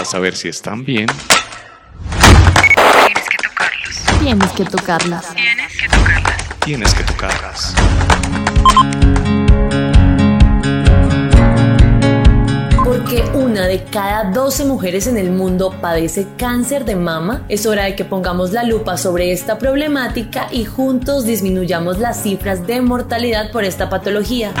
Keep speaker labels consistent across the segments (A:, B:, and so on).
A: para saber si están bien.
B: Tienes que tocarlos.
C: Tienes que tocarlas.
B: Tienes que tocarlas.
A: Tienes que tocarlas.
C: Porque una de cada 12 mujeres en el mundo padece cáncer de mama, es hora de que pongamos la lupa sobre esta problemática y juntos disminuyamos las cifras de mortalidad por esta patología.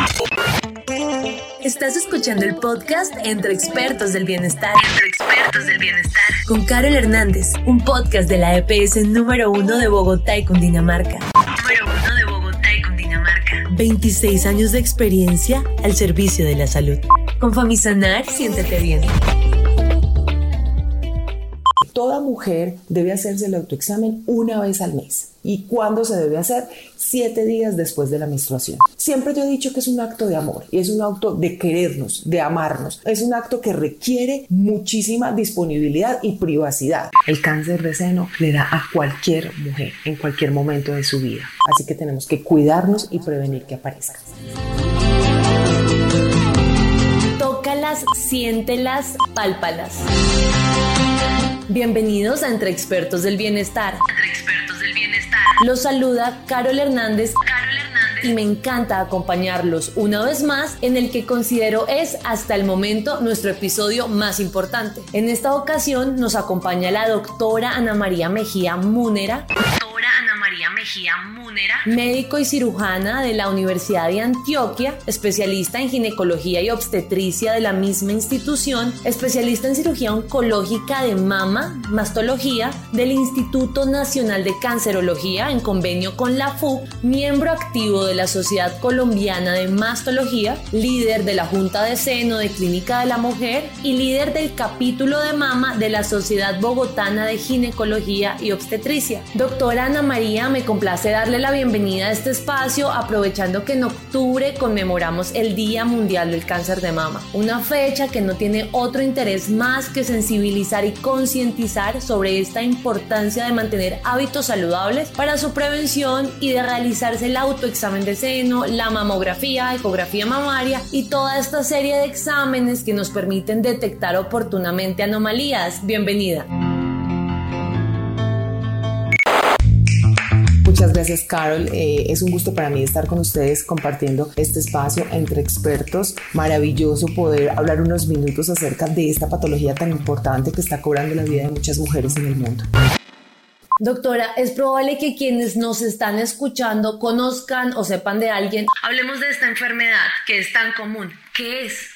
C: Estás escuchando el podcast Entre Expertos del Bienestar
B: Entre expertos del bienestar.
C: con Carol Hernández, un podcast de la EPS número uno de Bogotá y Cundinamarca.
B: Número uno de Bogotá y Cundinamarca.
C: 26 años de experiencia al servicio de la salud. Con Famisanar, siéntete bien.
D: Toda mujer debe hacerse el autoexamen una vez al mes. ¿Y cuándo se debe hacer? Siete días después de la menstruación. Siempre yo he dicho que es un acto de amor y es un acto de querernos, de amarnos. Es un acto que requiere muchísima disponibilidad y privacidad. El cáncer de seno le da a cualquier mujer en cualquier momento de su vida. Así que tenemos que cuidarnos y prevenir que aparezca.
C: Tócalas, siéntelas, pálpalas. Bienvenidos a Entre Expertos del Bienestar.
B: Entre expertos del bienestar.
C: Los saluda Carol Hernández
B: Carol Hernández.
C: y me encanta acompañarlos una vez más en el que considero es hasta el momento nuestro episodio más importante. En esta ocasión nos acompaña la doctora Ana María Mejía Múnera,
B: María Mejía Múnera.
C: médico y cirujana de la Universidad de Antioquia, especialista en ginecología y obstetricia de la misma institución, especialista en cirugía oncológica de mama, mastología del Instituto Nacional de Cancerología en convenio con la FUC, miembro activo de la Sociedad Colombiana de Mastología, líder de la Junta de Seno de Clínica de la Mujer y líder del capítulo de mama de la Sociedad Bogotana de Ginecología y Obstetricia. Doctora Ana María, me complace darle la bienvenida a este espacio aprovechando que en octubre conmemoramos el Día Mundial del Cáncer de Mama, una fecha que no tiene otro interés más que sensibilizar y concientizar sobre esta importancia de mantener hábitos saludables para su prevención y de realizarse el autoexamen de seno, la mamografía, ecografía mamaria y toda esta serie de exámenes que nos permiten detectar oportunamente anomalías. Bienvenida.
D: Gracias, Carol. Eh, es un gusto para mí estar con ustedes compartiendo este espacio entre expertos. Maravilloso poder hablar unos minutos acerca de esta patología tan importante que está cobrando la vida de muchas mujeres en el mundo.
C: Doctora, es probable que quienes nos están escuchando conozcan o sepan de alguien.
B: Hablemos de esta enfermedad que es tan común. ¿Qué es?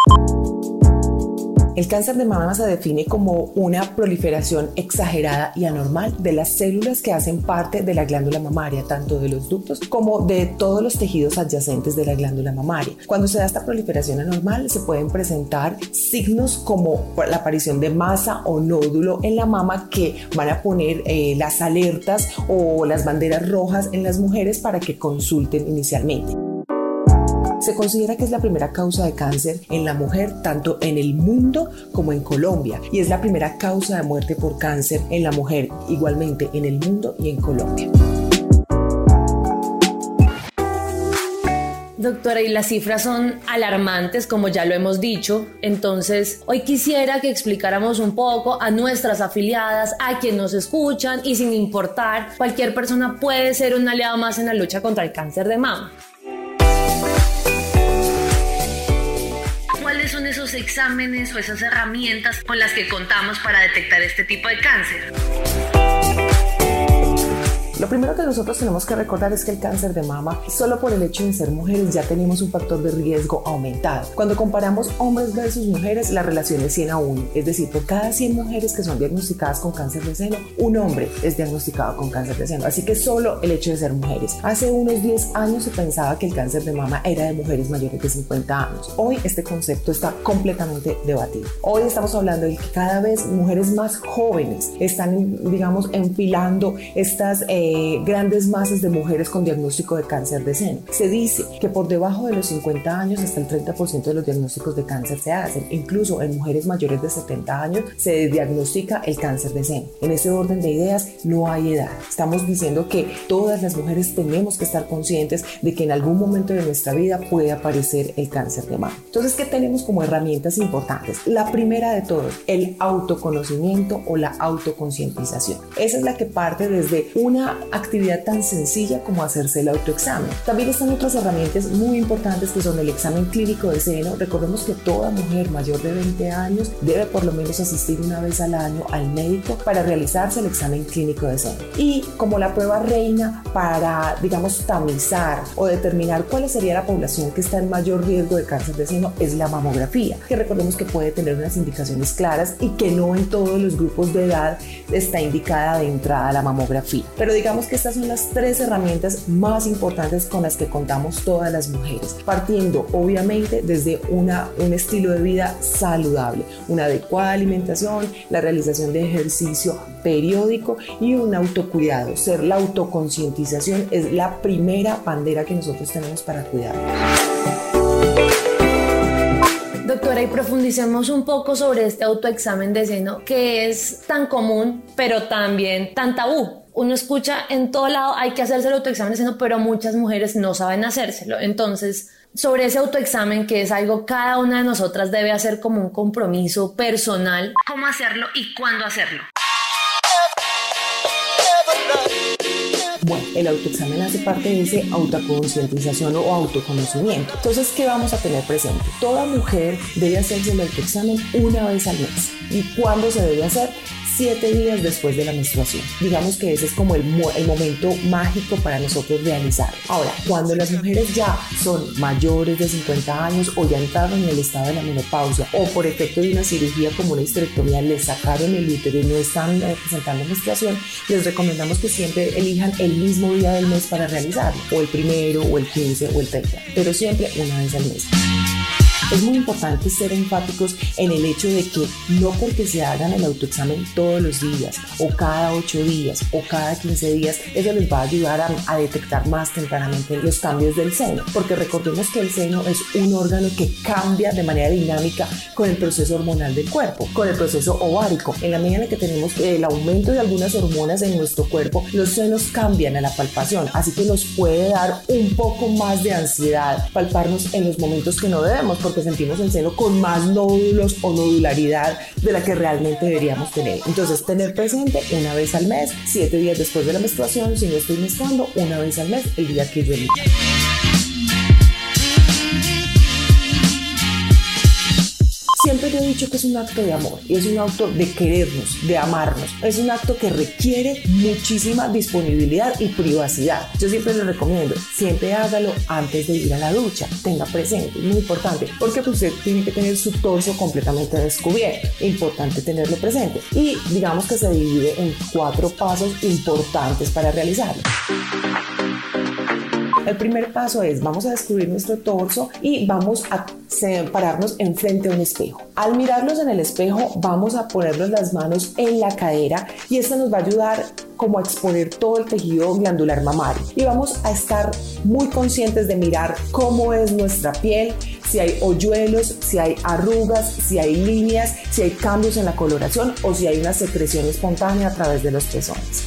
D: El cáncer de mama se define como una proliferación exagerada y anormal de las células que hacen parte de la glándula mamaria, tanto de los ductos como de todos los tejidos adyacentes de la glándula mamaria. Cuando se da esta proliferación anormal, se pueden presentar signos como la aparición de masa o nódulo en la mama que van a poner eh, las alertas o las banderas rojas en las mujeres para que consulten inicialmente. Se considera que es la primera causa de cáncer en la mujer tanto en el mundo como en Colombia y es la primera causa de muerte por cáncer en la mujer igualmente en el mundo y en Colombia.
C: Doctora, y las cifras son alarmantes, como ya lo hemos dicho. Entonces, hoy quisiera que explicáramos un poco a nuestras afiliadas, a quienes nos escuchan y sin importar, cualquier persona puede ser un aliado más en la lucha contra el cáncer de mama.
B: ¿Cuáles son esos exámenes o esas herramientas con las que contamos para detectar este tipo de cáncer?
D: Lo primero que nosotros tenemos que recordar es que el cáncer de mama, solo por el hecho de ser mujeres, ya tenemos un factor de riesgo aumentado. Cuando comparamos hombres versus mujeres, la relación es 100 a 1. Es decir, por cada 100 mujeres que son diagnosticadas con cáncer de seno, un hombre es diagnosticado con cáncer de seno. Así que solo el hecho de ser mujeres. Hace unos 10 años se pensaba que el cáncer de mama era de mujeres mayores de 50 años. Hoy este concepto está completamente debatido. Hoy estamos hablando de que cada vez mujeres más jóvenes están, digamos, enfilando estas... Eh, eh, grandes masas de mujeres con diagnóstico de cáncer de seno. Se dice que por debajo de los 50 años hasta el 30% de los diagnósticos de cáncer se hacen. Incluso en mujeres mayores de 70 años se diagnostica el cáncer de seno. En ese orden de ideas no hay edad. Estamos diciendo que todas las mujeres tenemos que estar conscientes de que en algún momento de nuestra vida puede aparecer el cáncer de mama. Entonces, ¿qué tenemos como herramientas importantes? La primera de todos, el autoconocimiento o la autoconcientización. Esa es la que parte desde una actividad tan sencilla como hacerse el autoexamen. También están otras herramientas muy importantes que son el examen clínico de seno. Recordemos que toda mujer mayor de 20 años debe por lo menos asistir una vez al año al médico para realizarse el examen clínico de seno. Y como la prueba reina para, digamos, tamizar o determinar cuál sería la población que está en mayor riesgo de cáncer de seno es la mamografía, que recordemos que puede tener unas indicaciones claras y que no en todos los grupos de edad está indicada de entrada la mamografía. Pero digamos que estas son las tres herramientas más importantes con las que contamos todas las mujeres, partiendo obviamente desde una, un estilo de vida saludable, una adecuada alimentación, la realización de ejercicio periódico y un autocuidado. Ser la autoconcientización es la primera bandera que nosotros tenemos para cuidarnos.
C: Doctora, y profundicemos un poco sobre este autoexamen de seno que es tan común, pero también tan tabú. Uno escucha en todo lado, hay que hacerse el autoexamen de seno, pero muchas mujeres no saben hacérselo. Entonces, sobre ese autoexamen, que es algo cada una de nosotras debe hacer como un compromiso personal.
B: ¿Cómo hacerlo y cuándo hacerlo?
D: Bueno, el autoexamen hace parte de ese autoconcientización o autoconocimiento. Entonces, ¿qué vamos a tener presente? Toda mujer debe hacerse el autoexamen una vez al mes. ¿Y cuándo se debe hacer? Siete días después de la menstruación. Digamos que ese es como el, el momento mágico para nosotros realizar. Ahora, cuando las mujeres ya son mayores de 50 años o ya entraron en el estado de la menopausia o por efecto de una cirugía como una histerectomía les sacaron el útero y no están eh, presentando menstruación, les recomendamos que siempre elijan el mismo día del mes para realizarlo, o el primero, o el 15, o el 30, pero siempre una vez al mes. Es muy importante ser enfáticos en el hecho de que no porque se hagan el autoexamen todos los días o cada 8 días o cada 15 días, eso les va a ayudar a, detectar más tempranamente los cambios del seno, porque recordemos que el seno es un órgano que cambia de manera dinámica con el proceso hormonal del cuerpo, con el proceso ovárico. En la medida en que tenemos el aumento de algunas hormonas en nuestro cuerpo, los senos cambian a la palpación, así que nos puede dar un poco más de ansiedad palparnos en los momentos que no debemos, porque sentimos el seno con más nódulos o nodularidad de la que realmente deberíamos tener. Entonces, tener presente una vez al mes, siete días después de la menstruación, si no estoy menstruando, una vez al mes, el día que yo elijo. Siempre he dicho que es un acto de amor y es un acto de querernos, de amarnos. Es un acto que requiere muchísima disponibilidad y privacidad. Yo siempre les recomiendo, siempre hágalo antes de ir a la ducha. Tenga presente, es muy importante, porque pues, usted tiene que tener su torso completamente descubierto. Importante tenerlo presente. Y digamos que se divide en cuatro pasos importantes para realizarlo. El primer paso es, vamos a descubrir nuestro torso y vamos a pararnos enfrente a un espejo. Al mirarnos en el espejo, vamos a ponernos las manos en la cadera y esto nos va a ayudar como a exponer todo el tejido glandular mamario. Y vamos a estar muy conscientes de mirar cómo es nuestra piel, si hay hoyuelos, si hay arrugas, si hay líneas, si hay cambios en la coloración o si hay una secreción espontánea a través de los pezones.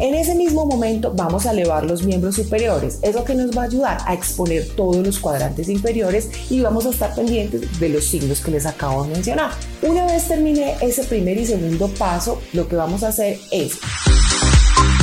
D: En ese mismo momento vamos a elevar los miembros superiores, eso que nos va a ayudar a exponer todos los cuadrantes inferiores y vamos a estar pendientes de los signos que les acabo de mencionar. Una vez termine ese primer y segundo paso, lo que vamos a hacer es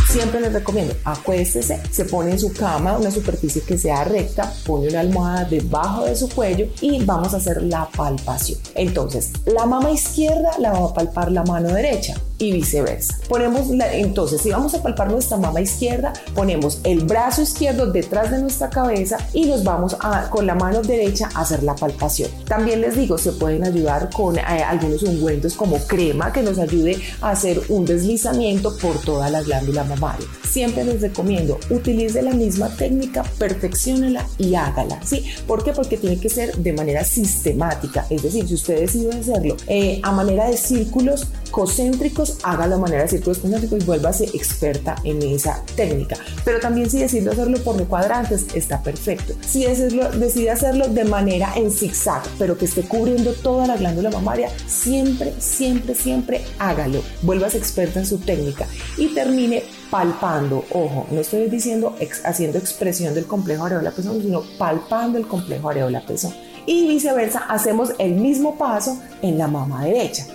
D: siempre les recomiendo, acuéstese, se pone en su cama una superficie que sea recta, pone una almohada debajo de su cuello y vamos a hacer la palpación. Entonces, la mama izquierda la va a palpar la mano derecha y viceversa. Ponemos entonces, si vamos a palpar nuestra mama izquierda, ponemos el brazo izquierdo detrás de nuestra cabeza y nos vamos a, con la mano derecha a hacer la palpación. También les digo, se pueden ayudar con eh, algunos ungüentos como crema que nos ayude a hacer un deslizamiento por toda la glándula mamaria. Siempre les recomiendo, utilice la misma técnica, perfeccionela y hágala. ¿sí? ¿Por qué? Porque tiene que ser de manera sistemática. Es decir, si usted decide hacerlo eh, a manera de círculos, concéntricos, haga la manera de círculos concéntricos y vuélvase experta en esa técnica. Pero también si decide hacerlo por cuadrantes, está perfecto. Si decide hacerlo de manera en zigzag, pero que esté cubriendo toda la glándula mamaria, siempre, siempre, siempre hágalo. Vuélvase experta en su técnica y termine palpando, ojo, no estoy diciendo haciendo expresión del complejo areola pezón, sino palpando el complejo areola pezón. Y viceversa, hacemos el mismo paso en la mama derecha.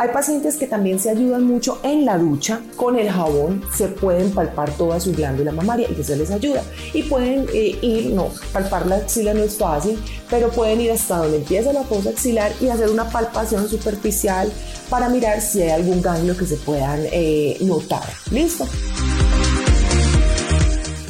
D: Hay pacientes que también se ayudan mucho en la ducha. Con el jabón se pueden palpar toda su glándula mamaria y eso les ayuda. Y pueden eh, ir, no, palpar la axila no es fácil, pero pueden ir hasta donde empieza la fosa axilar y hacer una palpación superficial para mirar si hay algún ganglio que se puedan eh, notar. ¿Listo?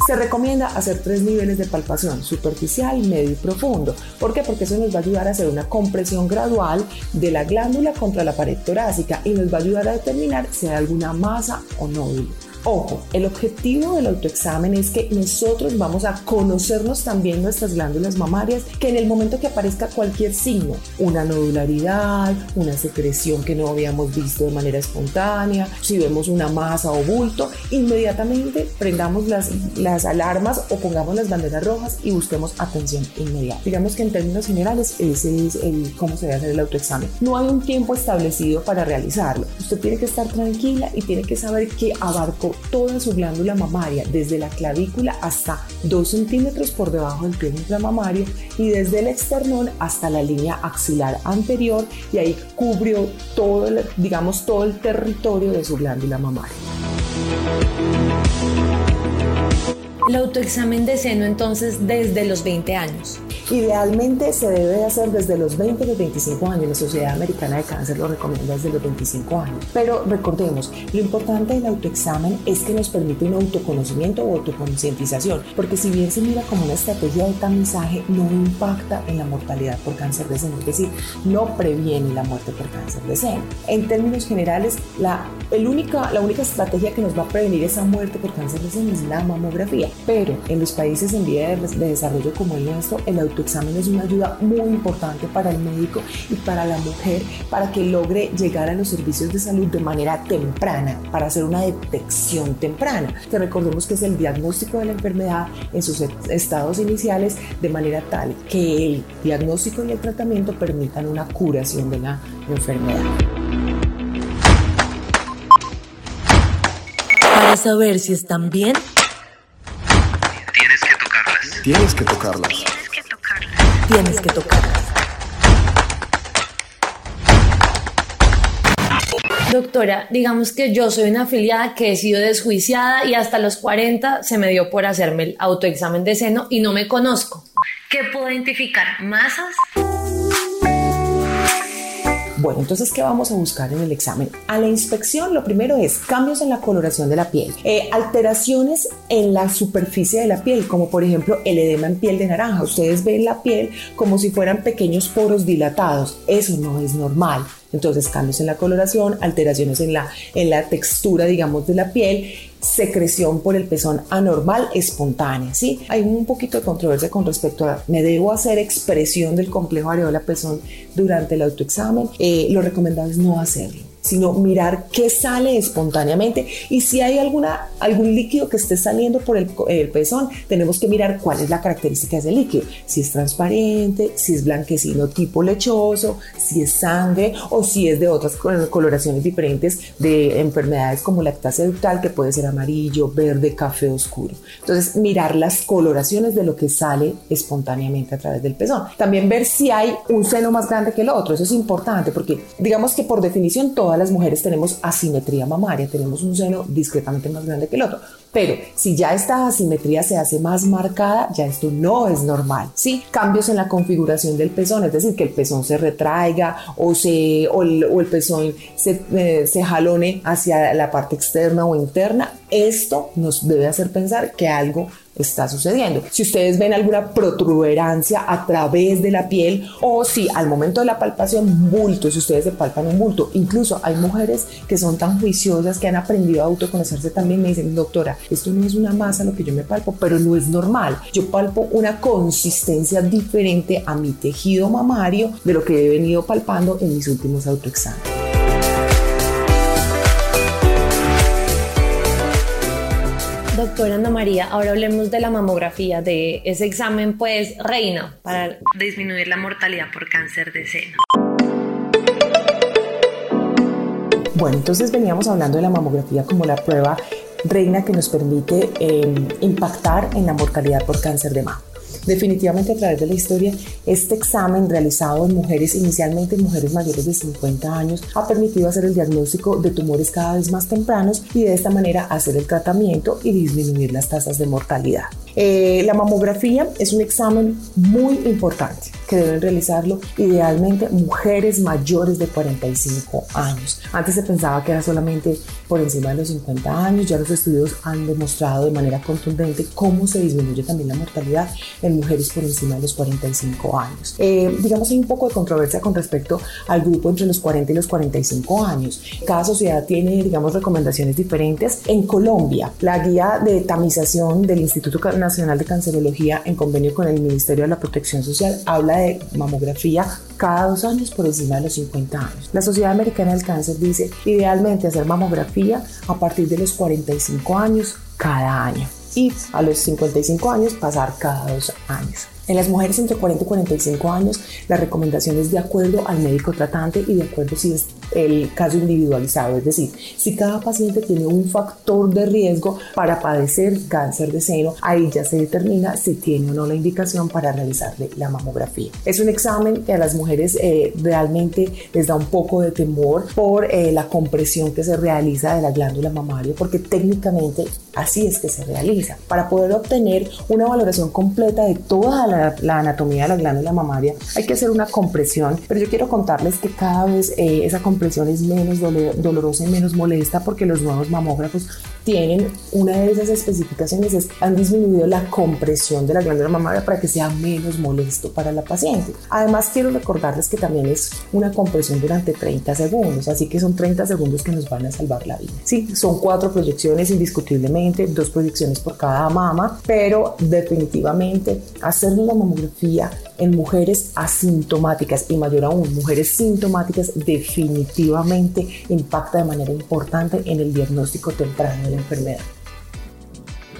D: Se recomienda hacer tres niveles de palpación, superficial, medio y profundo. ¿Por qué? Porque eso nos va a ayudar a hacer una compresión gradual de la glándula contra la pared torácica y nos va a ayudar a determinar si hay alguna masa o nódulo. Ojo, el objetivo del autoexamen es que nosotros vamos a conocernos también nuestras glándulas mamarias, que en el momento que aparezca cualquier signo, una nodularidad, una secreción que no habíamos visto de manera espontánea, si vemos una masa o bulto, inmediatamente prendamos las, las alarmas o pongamos las banderas rojas y busquemos atención inmediata. Digamos que en términos generales ese es el cómo se debe hacer el autoexamen. No hay un tiempo establecido para realizarlo. Usted tiene que estar tranquila y tiene que saber que abarcó toda su glándula mamaria, desde la clavícula hasta 2 centímetros por debajo del pie mamario y desde el esternón hasta la línea axilar anterior y ahí cubrió todo, digamos, todo el territorio de su glándula mamaria.
C: El autoexamen de seno entonces desde los 20 años.
D: Idealmente se debe hacer desde los 20 a los 25 años. La Sociedad Americana de Cáncer lo recomienda desde los 25 años. Pero recordemos, lo importante del autoexamen es que nos permite un autoconocimiento o autoconcientización, porque si bien se mira como una estrategia de tamizaje, no impacta en la mortalidad por cáncer de seno, es decir, no previene la muerte por cáncer de seno. En términos generales, la, el única, la única estrategia que nos va a prevenir esa muerte por cáncer de seno es la mamografía, pero en los países en vía de, de desarrollo como el nuestro, el auto examen es una ayuda muy importante para el médico y para la mujer para que logre llegar a los servicios de salud de manera temprana, para hacer una detección temprana. Que recordemos que es el diagnóstico de la enfermedad en sus estados iniciales de manera tal que el diagnóstico y el tratamiento permitan una curación de la enfermedad.
C: Para saber si están bien,
A: tienes que tocarlas.
E: Tienes que tocarlas
C: tienes que tocar. Doctora, digamos que yo soy una afiliada que he sido desjuiciada y hasta los 40 se me dio por hacerme el autoexamen de seno y no me conozco.
B: ¿Qué puedo identificar? ¿Masas?
D: Bueno, entonces, ¿qué vamos a buscar en el examen? A la inspección, lo primero es cambios en la coloración de la piel, eh, alteraciones en la superficie de la piel, como por ejemplo el edema en piel de naranja. Ustedes ven la piel como si fueran pequeños poros dilatados. Eso no es normal. Entonces, cambios en la coloración, alteraciones en la, en la textura, digamos, de la piel, secreción por el pezón anormal espontánea, ¿sí? Hay un poquito de controversia con respecto a, ¿me debo hacer expresión del complejo areola pezón durante el autoexamen? Eh, lo recomendable es no hacerlo sino mirar qué sale espontáneamente y si hay alguna, algún líquido que esté saliendo por el, pezón, tenemos que mirar cuál es la característica de ese líquido, si es transparente, si es blanquecino tipo lechoso, si es sangre o si es de otras coloraciones diferentes de enfermedades como lactasia ductal que puede ser amarillo, verde, café oscuro. Entonces mirar las coloraciones de lo que sale espontáneamente a través del pezón. También ver si hay un seno más grande que el otro, eso es importante porque digamos que por definición todo las mujeres tenemos asimetría mamaria, tenemos un seno discretamente más grande que el otro. Pero si ya esta asimetría se hace más marcada, ya esto no es normal, ¿sí? Cambios en la configuración del pezón, es decir, que el pezón se retraiga o, se, o, el, pezón eh, se jalone hacia la parte externa o interna, esto nos debe hacer pensar que algo está sucediendo. Si ustedes ven alguna protuberancia a través de la piel o si al momento de la palpación bulto, si ustedes se palpan un bulto, incluso hay mujeres que son tan juiciosas que han aprendido a autoconocerse también, me dicen, doctora, esto no es una masa lo que yo me palpo, pero no es normal. Yo palpo una consistencia diferente a mi tejido mamario de lo que he venido palpando en mis últimos autoexámenes.
C: Doctora Ana María, ahora hablemos de la mamografía, de ese examen pues reina para
B: disminuir la mortalidad por cáncer de seno.
D: Bueno, entonces veníamos hablando de la mamografía como la prueba reina que nos permite eh, impactar en la mortalidad por cáncer de mama. Definitivamente a través de la historia, este examen realizado en mujeres, inicialmente en mujeres mayores de 50 años, ha permitido hacer el diagnóstico de tumores cada vez más tempranos y de esta manera hacer el tratamiento y disminuir las tasas de mortalidad. Eh, la mamografía es un examen muy importante que deben realizarlo idealmente mujeres mayores de 45 años. Antes se pensaba que era solamente por encima de los 50 años, ya los estudios han demostrado de manera contundente cómo se disminuye también la mortalidad en mujeres por encima de los 45 años. Eh, digamos hay un poco de controversia con respecto al grupo entre los 40 y los 45 años. Cada sociedad tiene, digamos, recomendaciones diferentes. En Colombia, la guía de tamización del Instituto Nacional de Cancerología en convenio con el Ministerio de la Protección Social habla de mamografía cada dos años por encima de los 50 años. La Sociedad Americana del Cáncer dice idealmente hacer mamografía a partir de los 45 años cada año y a los 55 años pasar cada dos años. En las mujeres entre 40 y 45 años, la recomendación es de acuerdo al médico tratante y de acuerdo si es el caso individualizado, es decir, si cada paciente tiene un factor de riesgo para padecer cáncer de seno, ahí ya se determina si tiene o no la indicación para realizarle la mamografía. Es un examen que a las mujeres eh, realmente les da un poco de temor por eh, la compresión que se realiza de la glándula mamaria, porque técnicamente así es que se realiza. Para poder obtener una valoración completa de toda la, anatomía de la glándula mamaria, hay que hacer una compresión, pero yo quiero contarles que cada vez eh, esa compresión compresión es menos dolorosa y menos molesta porque los nuevos mamógrafos tienen una de esas especificaciones es han disminuido la compresión de la glándula mamaria para que sea menos molesto para la paciente. Además quiero recordarles que también es una compresión durante 30 segundos, así que son 30 segundos que nos van a salvar la vida. Sí, son cuatro proyecciones indiscutiblemente, dos proyecciones por cada mama, pero definitivamente hacer la mamografía en mujeres asintomáticas y mayor aún mujeres sintomáticas definitivamente impacta de manera importante en el diagnóstico temprano de la enfermedad.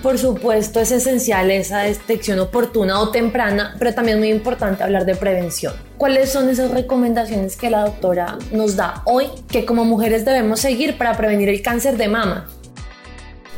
C: Por supuesto, es esencial esa detección oportuna o temprana, pero también es muy importante hablar de prevención. ¿Cuáles son esas recomendaciones que la doctora nos da hoy que como mujeres debemos seguir para prevenir el cáncer de mama?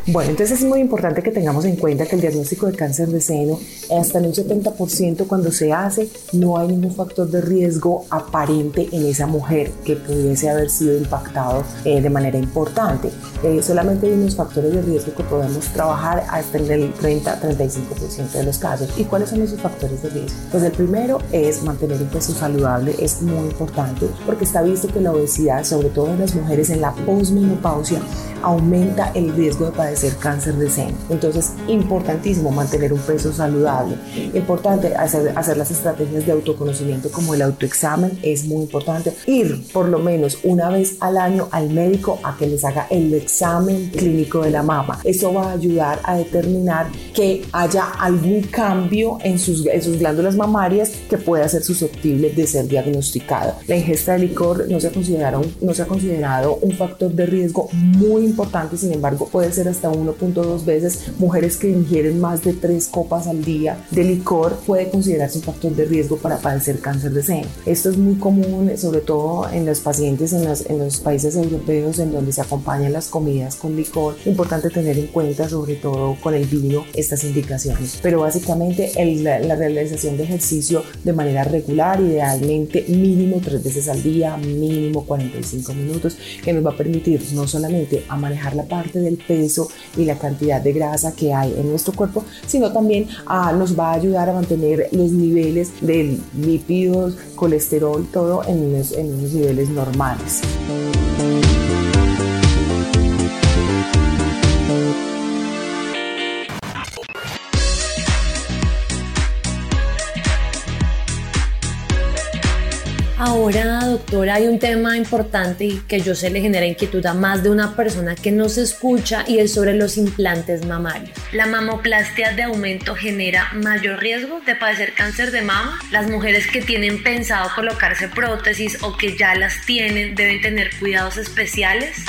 D: Bueno, entonces es muy importante que tengamos en cuenta que el diagnóstico de cáncer de seno, hasta en un 70% cuando se hace, no hay ningún factor de riesgo aparente en esa mujer que pudiese haber sido impactado eh, de manera importante. Eh, solamente hay unos factores de riesgo que podemos trabajar hasta en el 30-35% de los casos. ¿Y cuáles son esos factores de riesgo? Pues el primero es mantener un peso saludable, es muy importante porque está visto que la obesidad, sobre todo en las mujeres en la posmenopausia, aumenta el riesgo de padecer cáncer de seno. Entonces, importantísimo mantener un peso saludable. Importante hacer, hacer las estrategias de autoconocimiento como el autoexamen, es muy importante. Ir por lo menos una vez al año al médico a que les haga el examen clínico de la mama. Eso va a ayudar a determinar que haya algún cambio en sus, en sus glándulas mamarias que pueda ser susceptible de ser diagnosticado. La ingesta de licor no se, no se ha considerado un factor de riesgo muy importante, sin embargo puede ser hasta 1.2 veces. Mujeres que ingieren más de 3 copas al día de licor puede considerarse un factor de riesgo para padecer cáncer de seno. Esto es muy común, sobre todo en los pacientes en, en los países europeos en donde se acompañan las comidas con licor. Importante tener en cuenta, sobre todo con el vino, estas indicaciones. Pero básicamente la, la realización de ejercicio de manera regular, idealmente mínimo 3 veces al día, mínimo 45 minutos, que nos va a permitir no solamente a manejar la parte del peso y la cantidad de grasa que hay en nuestro cuerpo, sino también ah, nos va a ayudar a mantener los niveles de lípidos, colesterol, todo en en unos niveles normales.
C: Ahora, doctora, hay un tema importante que yo sé le genera inquietud a más de una persona que no se escucha y es sobre los implantes mamarios.
B: ¿La mamoplastia de aumento genera mayor riesgo de padecer cáncer de mama? ¿Las mujeres que tienen pensado colocarse prótesis o que ya las tienen deben tener cuidados especiales?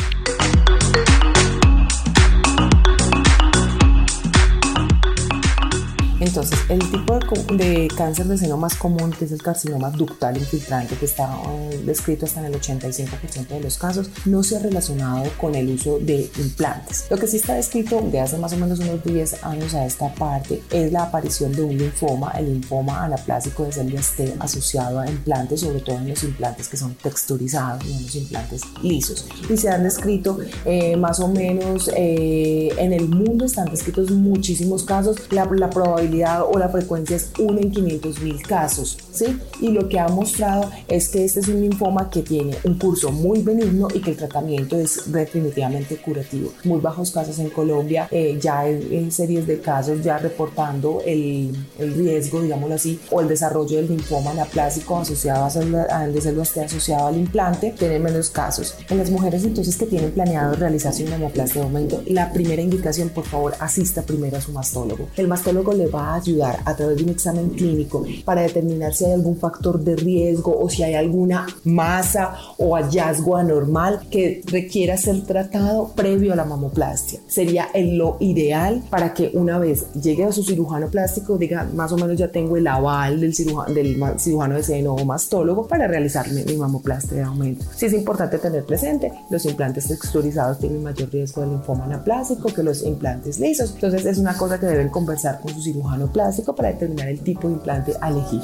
D: Entonces, el tipo de, cáncer de seno más común, que es el carcinoma ductal infiltrante, que está eh, descrito hasta en el 85% de los casos, no se ha relacionado con el uso de implantes. Lo que sí está descrito de hace más o menos unos 10 años a esta parte es la aparición de un linfoma, el linfoma anaplásico de células T asociado a implantes, sobre todo en los implantes que son texturizados, no en los implantes lisos. Y se han descrito eh, más o menos eh, en el mundo, están descritos muchísimos casos, la, la probabilidad o la frecuencia es 1 en 500 mil casos, ¿sí? Y lo que ha mostrado es que este es un linfoma que tiene un curso muy benigno y que el tratamiento es definitivamente curativo. Muy bajos casos en Colombia, eh, ya hay, series de casos ya reportando el, el, riesgo, digámoslo así, o el desarrollo del linfoma anaplásico asociado a al de células T asociado al implante, tienen menos casos. En las mujeres entonces que tienen planeado realizarse una hemoplastia de aumento, la primera indicación, por favor, asista primero a su mastólogo. El mastólogo le va a ayudar a través de un examen clínico para determinar si hay algún factor de riesgo o si hay alguna masa o hallazgo anormal que requiera ser tratado previo a la mamoplastia. Sería el lo ideal para que una vez llegue a su cirujano plástico diga más o menos ya tengo el aval del cirujano, del cirujano de seno o mastólogo para realizarme mi mamoplastia de aumento. Sí es importante tener presente, los implantes texturizados tienen mayor riesgo de linfoma anaplásico que los implantes lisos. Entonces es una cosa que deben conversar con su cirujano plástico para determinar el tipo de implante a elegir.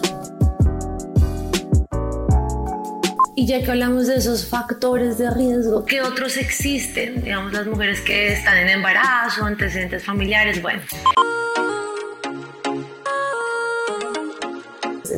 B: Y ya que hablamos de esos factores de riesgo, ¿qué otros existen? Digamos, las mujeres que están en embarazo, antecedentes familiares, bueno.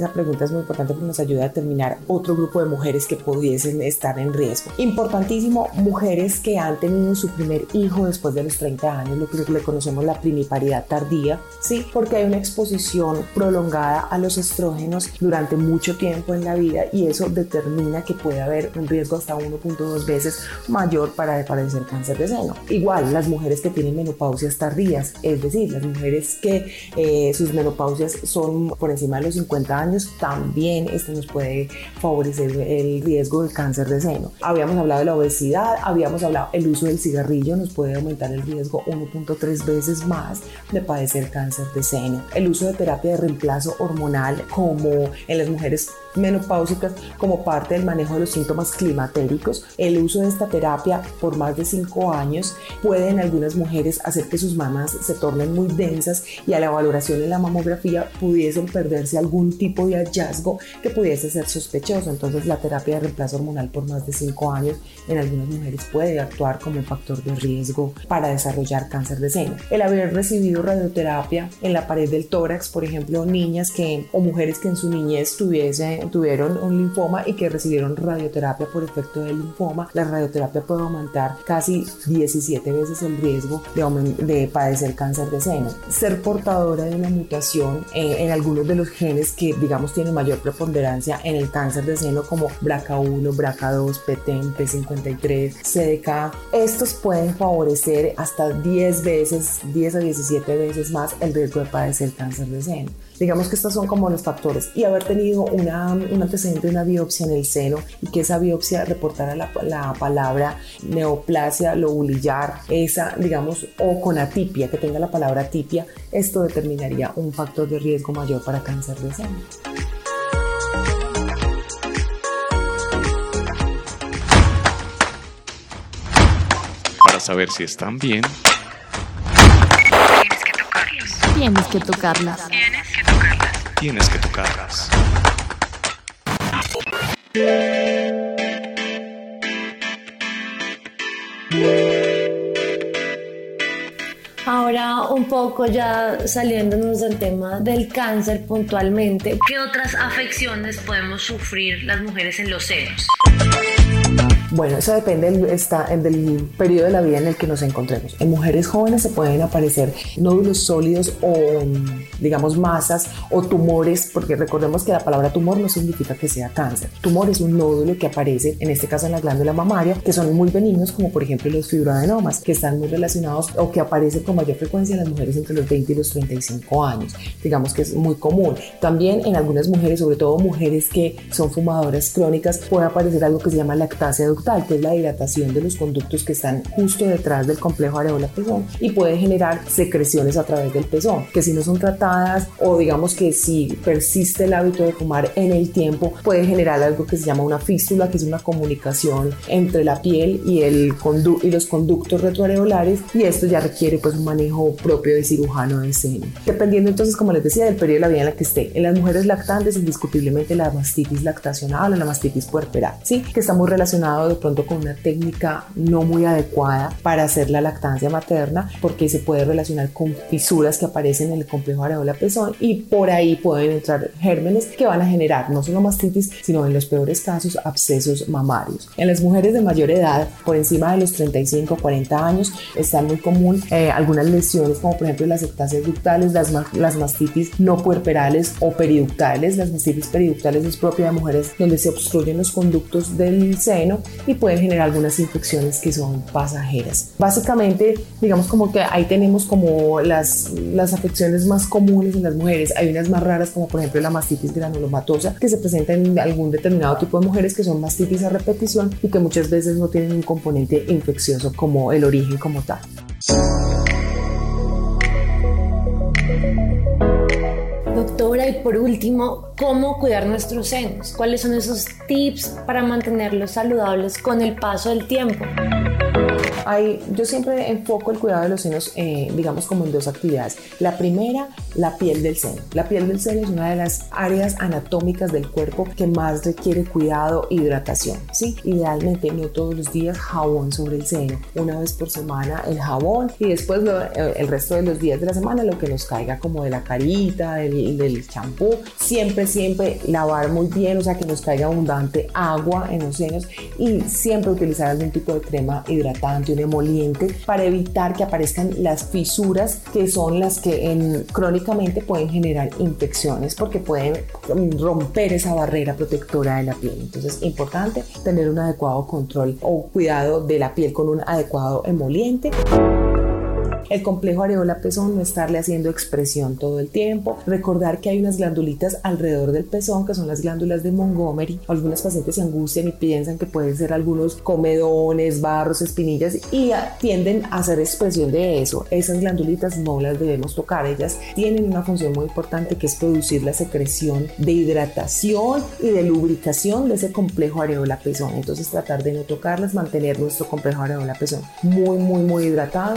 D: Esa pregunta es muy importante porque nos ayuda a determinar otro grupo de mujeres que pudiesen estar en riesgo. Importantísimo, mujeres que han tenido su primer hijo después de los 30 años, lo que le conocemos la primiparidad tardía, ¿sí? Porque hay una exposición prolongada a los estrógenos durante mucho tiempo en la vida y eso determina que puede haber un riesgo hasta 1.2 veces mayor para padecer cáncer de seno. Igual, las mujeres que tienen menopausias tardías, es decir, las mujeres que eh, sus menopausias son por encima de los 50 años, también esto nos puede favorecer el riesgo de cáncer de seno. Habíamos hablado de la obesidad, habíamos hablado el uso del cigarrillo nos puede aumentar el riesgo 1.3 veces más de padecer cáncer de seno. El uso de terapia de reemplazo hormonal como en las mujeres menopáusicas como parte del manejo de los síntomas climatéricos. El uso de esta terapia por más de 5 años puede en algunas mujeres hacer que sus mamas se tornen muy densas y a la valoración en la mamografía pudiesen perderse algún tipo de hallazgo que pudiese ser sospechoso. Entonces la terapia de reemplazo hormonal por más de 5 años en algunas mujeres puede actuar como un factor de riesgo para desarrollar cáncer de seno. El haber recibido radioterapia en la pared del tórax, por ejemplo, niñas que o mujeres que en su niñez tuviesen tuvieron un linfoma y que recibieron radioterapia por efecto del linfoma, la radioterapia puede aumentar casi 17 veces el riesgo de, de padecer cáncer de seno. Ser portadora de una mutación eh, en algunos de los genes que digamos tienen mayor preponderancia en el cáncer de seno como BRCA1, BRCA2, PTEN, P53, CDK, estos pueden favorecer hasta 10 veces, 10 a 17 veces más el riesgo de padecer cáncer de seno. Digamos que estos son como los factores. Y haber tenido una, un antecedente de una biopsia en el seno y que esa biopsia reportara la, la palabra neoplasia lobulillar, esa, digamos, o con atipia, que tenga la palabra atipia, esto determinaría un factor de riesgo mayor para cáncer de seno.
A: Para saber si están bien, tienes que tocarlos.
C: Tienes que tocarlas.
A: Tienes que tocarlas.
B: Ahora un poco ya saliéndonos del tema del cáncer puntualmente, ¿qué otras afecciones podemos sufrir las mujeres en los senos?
D: Bueno, eso depende del, está, del periodo de la vida en el que nos encontremos. En mujeres jóvenes se pueden aparecer nódulos sólidos o, digamos, masas o tumores, porque recordemos que la palabra tumor no significa que sea cáncer. Tumor es un nódulo que aparece, en este caso en la glándula mamaria, que son muy benignos, como por ejemplo los fibroadenomas, que están muy relacionados o que aparecen con mayor frecuencia en las mujeres entre los 20 y los 35 años. Digamos que es muy común. También en algunas mujeres, sobre todo mujeres que son fumadoras crónicas, puede aparecer algo que se llama lactasia ductal, que es la hidratación de los conductos que están justo detrás del complejo areola-pezón y puede generar secreciones a través del pezón, que si no son tratadas o digamos que si persiste el hábito de fumar en el tiempo, puede generar algo que se llama una fístula, que es una comunicación entre la piel y, el y los conductos retroareolares y esto ya requiere pues un manejo propio de cirujano de seno. Dependiendo entonces, como les decía, del periodo de la vida en la que esté. En las mujeres lactantes, indiscutiblemente la mastitis lactacional o la mastitis puerperal, ¿sí? que está muy relacionado de pronto con una técnica no muy adecuada para hacer la lactancia materna, porque se puede relacionar con fisuras que aparecen en el complejo areola-pezón y por ahí pueden entrar gérmenes que van a generar no solo mastitis, sino en los peores casos abscesos mamarios. En las mujeres de mayor edad, por encima de los 35 o 40 años, está muy común eh, algunas lesiones como por ejemplo las ectasias ductales, las, las mastitis no puerperales o periductales. Las mastitis periductales es propia de mujeres donde se obstruyen los conductos del seno y pueden generar algunas infecciones que son pasajeras. Básicamente, digamos como que ahí tenemos como las, las afecciones más comunes en las mujeres. Hay unas más raras como por ejemplo la mastitis granulomatosa que se presenta en algún determinado tipo de mujeres que son mastitis a repetición y que muchas veces no tienen un componente infeccioso como el origen como tal.
C: Y por último, ¿cómo cuidar nuestros senos? ¿Cuáles son esos tips para mantenerlos saludables con el paso del tiempo?
D: Yo siempre enfoco el cuidado de los senos, eh, digamos, como en dos actividades. La primera, la piel del seno. La piel del seno es una de las áreas anatómicas del cuerpo que más requiere cuidado e hidratación. ¿sí? Idealmente, no todos los días jabón sobre el seno. Una vez por semana el jabón y después eh, el resto de los días de la semana lo que nos caiga como de la carita, del, champú. Siempre, siempre lavar muy bien, o sea, que nos caiga abundante agua en los senos y siempre utilizar algún tipo de crema hidratante un emoliente para evitar que aparezcan las fisuras que son las que en, crónicamente pueden generar infecciones porque pueden romper esa barrera protectora de la piel. Entonces es importante tener un adecuado control o cuidado de la piel con un adecuado emoliente. El complejo areola-pezón, no estarle haciendo expresión todo el tiempo. Recordar que hay unas glandulitas alrededor del pezón, que son las glándulas de Montgomery. Algunas pacientes se angustian y piensan que pueden ser algunos comedones, barros, espinillas y tienden a hacer expresión de eso. Esas glandulitas no las debemos tocar. Ellas tienen una función muy importante que es producir la secreción de hidratación y de lubricación de ese complejo areola-pezón. Entonces tratar de no tocarlas, mantener nuestro complejo areola-pezón muy, muy, muy hidratado.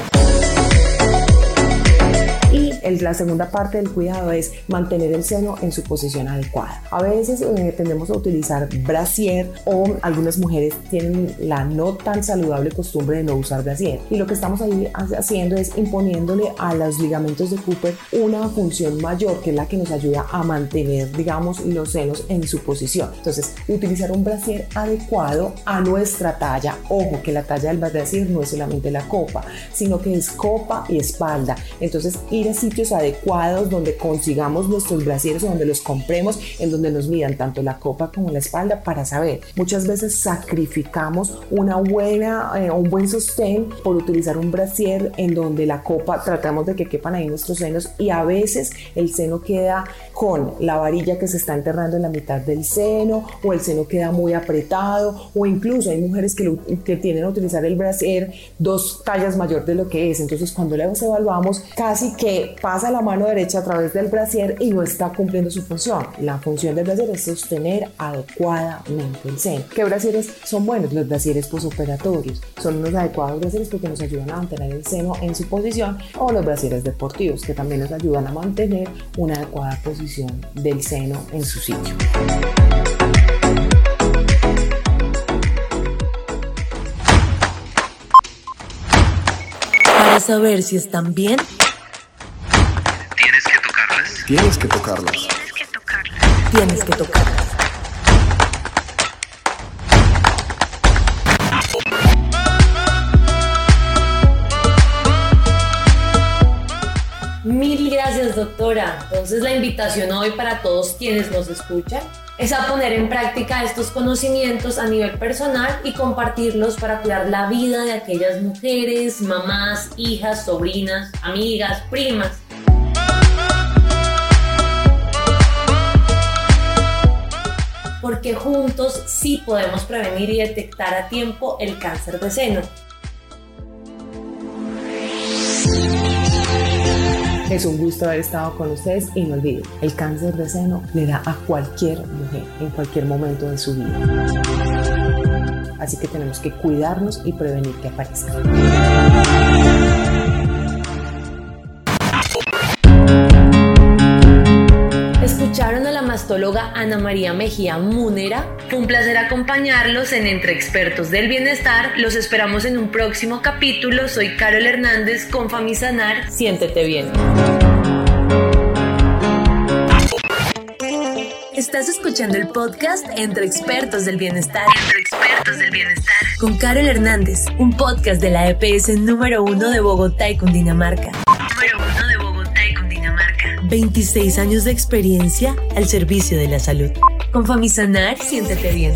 D: Y la segunda parte del cuidado es mantener el seno en su posición adecuada. A veces eh, tendemos a utilizar brasier o algunas mujeres tienen la no tan saludable costumbre de no usar brasier. Y lo que estamos ahí haciendo es imponiéndole a los ligamentos de Cooper una función mayor que es la que nos ayuda a mantener, digamos, los senos en su posición. Entonces, utilizar un brasier adecuado a nuestra talla. Ojo, que la talla del brasier no es solamente la copa, sino que es copa y espalda. Entonces, ir a sitios adecuados donde consigamos nuestros brasieres o donde los compremos, en donde nos midan tanto la copa como la espalda para saber. Muchas veces sacrificamos una buena, eh, un buen sostén por utilizar un brasier en donde la copa tratamos de que quepan ahí nuestros senos y a veces el seno queda con la varilla que se está enterrando en la mitad del seno o el seno queda muy apretado o incluso hay mujeres que, que tienen a utilizar el brasier dos tallas mayor de lo que es. Entonces cuando las evaluamos casi que pasa la mano derecha a través del brasier y no está cumpliendo su función. La función del brasier es sostener adecuadamente el seno. ¿Qué brasieres son buenos? Los brasieres posoperatorios. Son unos adecuados brasieres porque nos ayudan a mantener el seno en su posición o los brasieres deportivos que también nos ayudan a mantener una adecuada posición del seno en su sitio.
C: Para saber si están bien,
A: Tienes que tocarlas.
C: Tienes que tocarlas. Tienes que tocarlas. Mil gracias, doctora. Entonces, la invitación hoy para todos quienes nos escuchan es a poner en práctica estos conocimientos a nivel personal y compartirlos para cuidar la vida de aquellas mujeres, mamás, hijas, sobrinas, amigas, primas porque juntos sí podemos prevenir y detectar a tiempo el cáncer de seno.
D: Es un gusto haber estado con ustedes y no olviden, el cáncer de seno le da a cualquier mujer en cualquier momento de su vida. Así que tenemos que cuidarnos y prevenir que aparezca.
C: Ana María Mejía Múnera.
B: Fue un placer acompañarlos en Entre Expertos del Bienestar. Los esperamos en un próximo capítulo. Soy Carol Hernández con Famisanar.
C: Siéntete bien. Estás escuchando el podcast Entre Expertos del Bienestar.
B: Entre Expertos del Bienestar.
C: Con Carol Hernández, un podcast de la EPS
B: número uno de Bogotá y Cundinamarca.
C: 26 años de experiencia al servicio de la salud. Con Famisanar, siéntete bien.